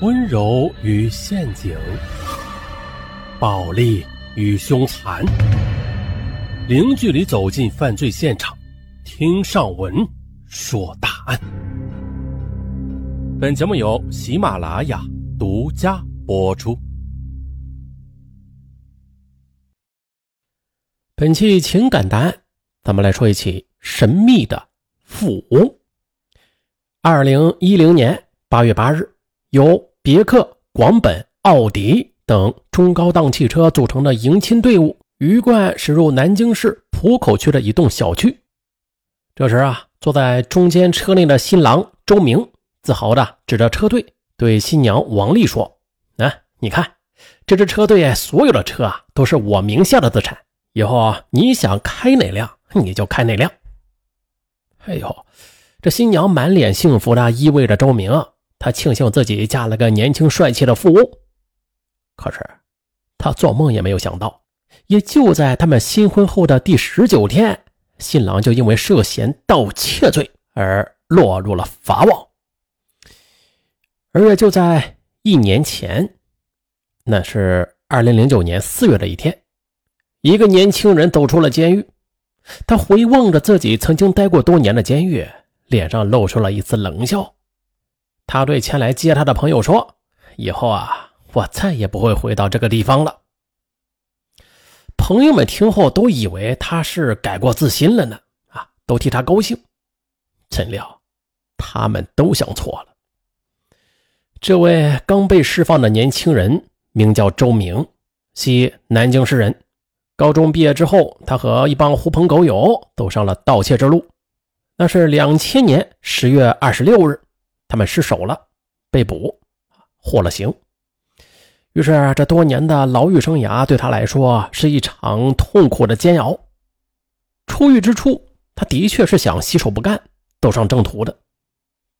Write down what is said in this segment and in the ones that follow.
温柔与陷阱，暴力与凶残，零距离走进犯罪现场，听上文说大案。本节目由喜马拉雅独家播出。本期情感答案，咱们来说一起神秘的富翁。二零一零年八月八日，由别克、广本、奥迪等中高档汽车组成的迎亲队伍，鱼贯驶入南京市浦口区的一栋小区。这时啊，坐在中间车内的新郎周明自豪地指着车队，对新娘王丽说：“啊，你看，这支车队所有的车啊，都是我名下的资产。”以后你想开哪辆，你就开哪辆。哎呦，这新娘满脸幸福的依偎着周明，她庆幸自己嫁了个年轻帅气的富翁。可是，她做梦也没有想到，也就在他们新婚后的第十九天，新郎就因为涉嫌盗窃罪而落入了法网。而也就在一年前，那是二零零九年四月的一天。一个年轻人走出了监狱，他回望着自己曾经待过多年的监狱，脸上露出了一丝冷笑。他对前来接他的朋友说：“以后啊，我再也不会回到这个地方了。”朋友们听后都以为他是改过自新了呢，啊，都替他高兴。怎料，他们都想错了。这位刚被释放的年轻人名叫周明，系南京市人。高中毕业之后，他和一帮狐朋狗友走上了盗窃之路。那是两千年十月二十六日，他们失手了，被捕，获了刑。于是，这多年的牢狱生涯对他来说是一场痛苦的煎熬。出狱之初，他的确是想洗手不干，走上正途的，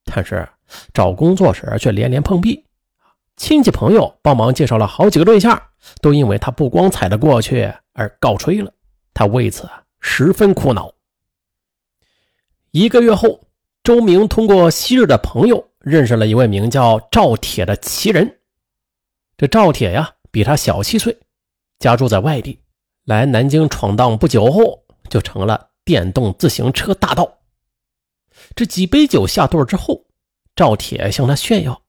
但是找工作时却连连碰壁。亲戚朋友帮忙介绍了好几个对象，都因为他不光彩的过去而告吹了，他为此十分苦恼。一个月后，周明通过昔日的朋友认识了一位名叫赵铁的奇人。这赵铁呀，比他小七岁，家住在外地，来南京闯荡不久后，就成了电动自行车大盗。这几杯酒下肚之后，赵铁向他炫耀：“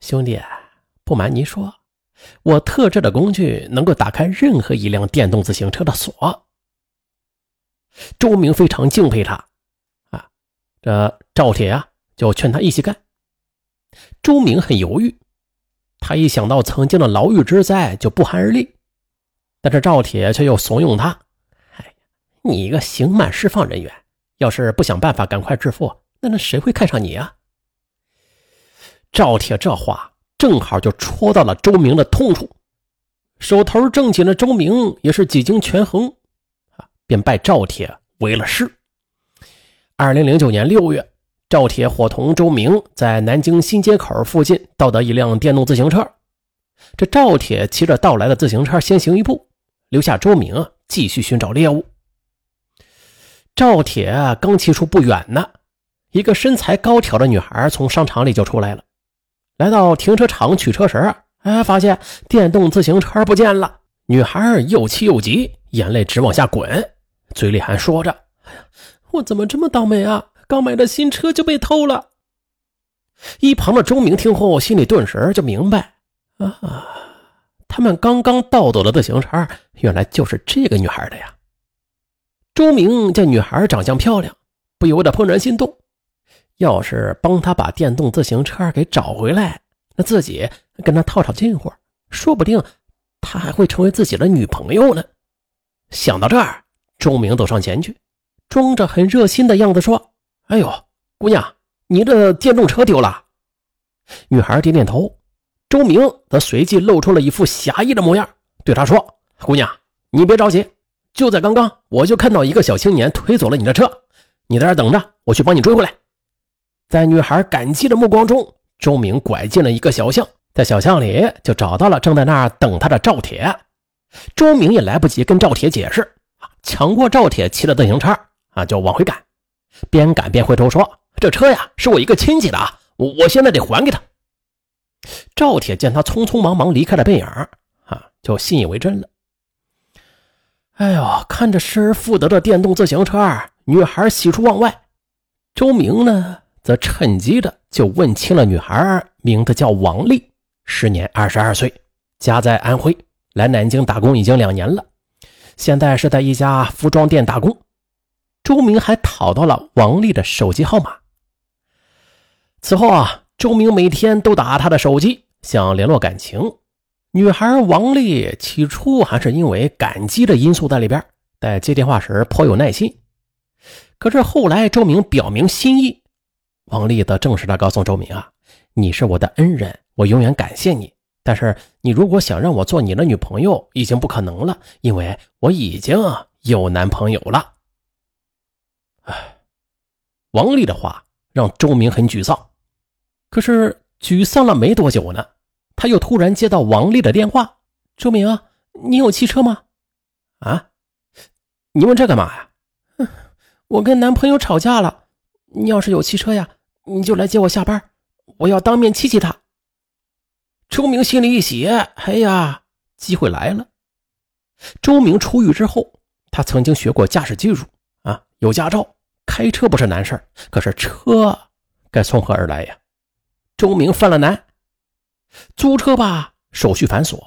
兄弟。”不瞒您说，我特制的工具能够打开任何一辆电动自行车的锁。周明非常敬佩他，啊，这赵铁啊就劝他一起干。周明很犹豫，他一想到曾经的牢狱之灾就不寒而栗，但是赵铁却又怂恿他：“哎，你一个刑满释放人员，要是不想办法赶快致富，那那谁会看上你啊？”赵铁这话。正好就戳到了周明的痛处，手头正紧的周明也是几经权衡，啊，便拜赵铁为了师。二零零九年六月，赵铁伙同周明在南京新街口附近盗得一辆电动自行车。这赵铁骑着盗来的自行车先行一步，留下周明继续寻找猎物。赵铁刚骑出不远呢，一个身材高挑的女孩从商场里就出来了。来到停车场取车时，哎，发现电动自行车不见了。女孩又气又急，眼泪直往下滚，嘴里还说着：“哎呀，我怎么这么倒霉啊！刚买的新车就被偷了。”一旁的周明听后，心里顿时就明白：啊，他们刚刚盗走的自行车，原来就是这个女孩的呀。周明见女孩长相漂亮，不由得怦然心动。要是帮他把电动自行车给找回来，那自己跟他套套近乎，说不定他还会成为自己的女朋友呢。想到这儿，周明走上前去，装着很热心的样子说：“哎呦，姑娘，你的电动车丢了。”女孩点点头，周明则随即露出了一副侠义的模样，对她说：“姑娘，你别着急，就在刚刚，我就看到一个小青年推走了你的车，你在这等着，我去帮你追回来。”在女孩感激的目光中，周明拐进了一个小巷，在小巷里就找到了正在那儿等他的赵铁。周明也来不及跟赵铁解释，啊抢过赵铁骑的自行车啊，就往回赶。边赶边回头说：“这车呀，是我一个亲戚的啊，我我现在得还给他。”赵铁见他匆匆忙忙离开了背影啊，就信以为真了。哎呦，看着失而复得的电动自行车，女孩喜出望外。周明呢，则趁机的就问清了女孩名字叫王丽，时年二十二岁，家在安徽，来南京打工已经两年了，现在是在一家服装店打工。周明还讨到了王丽的手机号码。此后啊，周明每天都打她的手机，想联络感情。女孩王丽起初还是因为感激的因素在里边，在接电话时颇有耐心。可是后来周明表明心意，王丽则正式的告诉周明啊：“你是我的恩人，我永远感谢你。但是你如果想让我做你的女朋友，已经不可能了，因为我已经有男朋友了。”王丽的话让周明很沮丧。可是沮丧了没多久呢？他又突然接到王丽的电话：“周明啊，你有汽车吗？啊，你问这干嘛呀？我跟男朋友吵架了。你要是有汽车呀，你就来接我下班，我要当面气气他。”周明心里一喜，哎呀，机会来了。周明出狱之后，他曾经学过驾驶技术啊，有驾照，开车不是难事可是车该从何而来呀？周明犯了难。租车吧，手续繁琐，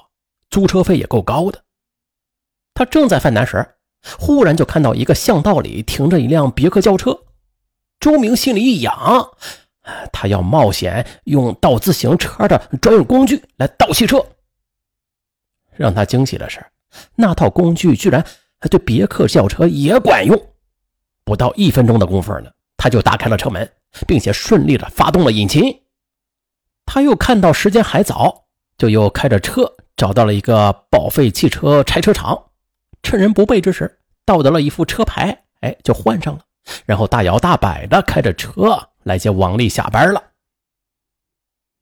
租车费也够高的。他正在犯难时，忽然就看到一个巷道里停着一辆别克轿车。周明心里一痒，他要冒险用盗自行车的专用工具来盗汽车。让他惊喜的是，那套工具居然对别克轿车也管用。不到一分钟的功夫呢，他就打开了车门，并且顺利的发动了引擎。他又看到时间还早，就又开着车找到了一个报废汽车拆车厂，趁人不备之时盗得了一副车牌，哎，就换上了，然后大摇大摆的开着车来接王丽下班了。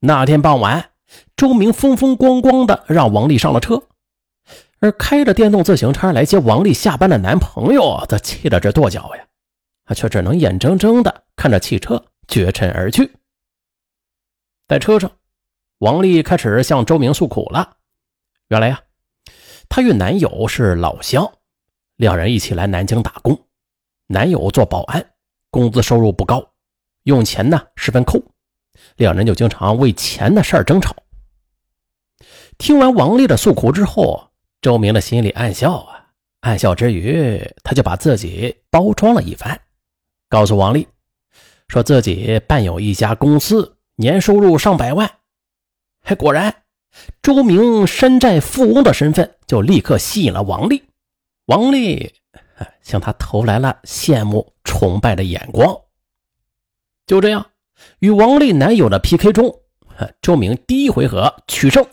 那天傍晚，周明风风光光的让王丽上了车，而开着电动自行车来接王丽下班的男朋友则气得直跺脚呀，他却只能眼睁睁的看着汽车绝尘而去。在车上，王丽开始向周明诉苦了。原来呀，她与男友是老乡，两人一起来南京打工。男友做保安，工资收入不高，用钱呢十分抠，两人就经常为钱的事儿争吵。听完王丽的诉苦之后，周明的心里暗笑啊，暗笑之余，他就把自己包装了一番，告诉王丽，说自己办有一家公司。年收入上百万，还果然，周明山寨富翁的身份就立刻吸引了王丽。王丽向他投来了羡慕、崇拜的眼光。就这样，与王丽男友的 PK 中，周明第一回合取胜，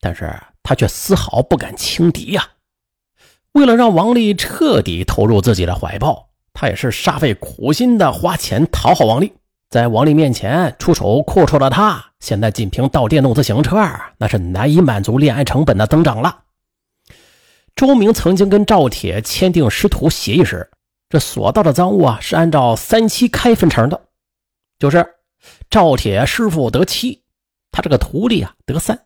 但是他却丝毫不敢轻敌呀。为了让王丽彻底投入自己的怀抱，他也是煞费苦心的花钱讨好王丽。在王丽面前出手阔绰的他，现在仅凭盗电动自行车，那是难以满足恋爱成本的增长了。周明曾经跟赵铁签订师徒协议时，这所盗的赃物啊是按照三七开分成的，就是赵铁师傅得七，他这个徒弟啊得三。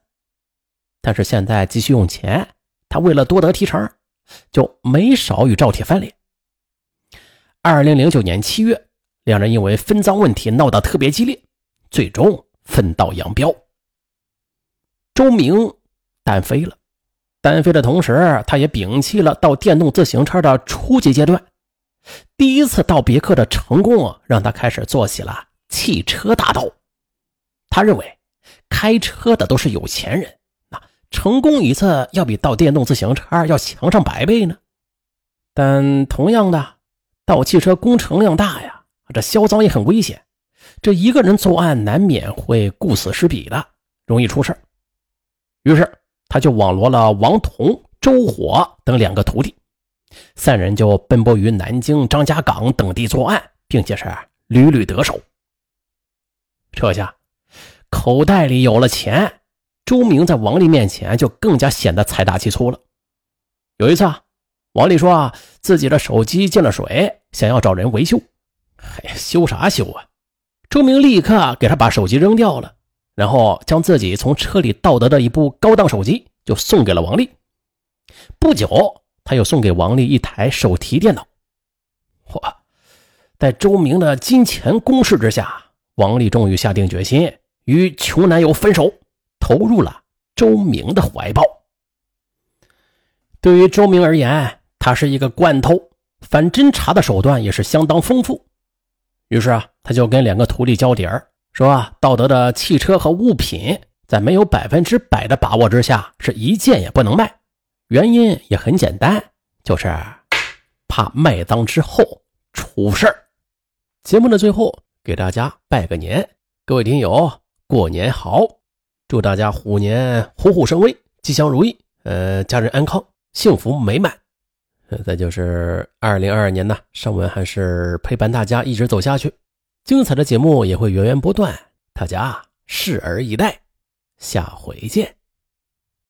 但是现在急需用钱，他为了多得提成，就没少与赵铁翻脸。二零零九年七月。两人因为分赃问题闹得特别激烈，最终分道扬镳。周明单飞了，单飞的同时，他也摒弃了盗电动自行车的初级阶段。第一次盗别克的成功，让他开始做起了汽车大盗。他认为，开车的都是有钱人，那成功一次要比盗电动自行车要强上百倍呢。但同样的，盗汽车工程量大呀。这销赃也很危险，这一个人作案难免会顾此失彼的，容易出事于是他就网罗了王彤、周火等两个徒弟，三人就奔波于南京、张家港等地作案，并且是屡屡得手。这下口袋里有了钱，周明在王丽面前就更加显得财大气粗了。有一次啊，王丽说啊，自己的手机进了水，想要找人维修。哎，修啥修啊？周明立刻给他把手机扔掉了，然后将自己从车里盗得的一部高档手机就送给了王丽。不久，他又送给王丽一台手提电脑。嚯，在周明的金钱攻势之下，王丽终于下定决心与穷男友分手，投入了周明的怀抱。对于周明而言，他是一个惯偷，反侦查的手段也是相当丰富。于是啊，他就跟两个徒弟交底儿，说道德的汽车和物品，在没有百分之百的把握之下，是一件也不能卖。原因也很简单，就是怕卖赃之后出事儿。节目的最后，给大家拜个年，各位听友过年好，祝大家虎年虎虎生威，吉祥如意，呃，家人安康，幸福美满。再就是二零二二年呢，尚文还是陪伴大家一直走下去，精彩的节目也会源源不断，大家拭而以待，下回见。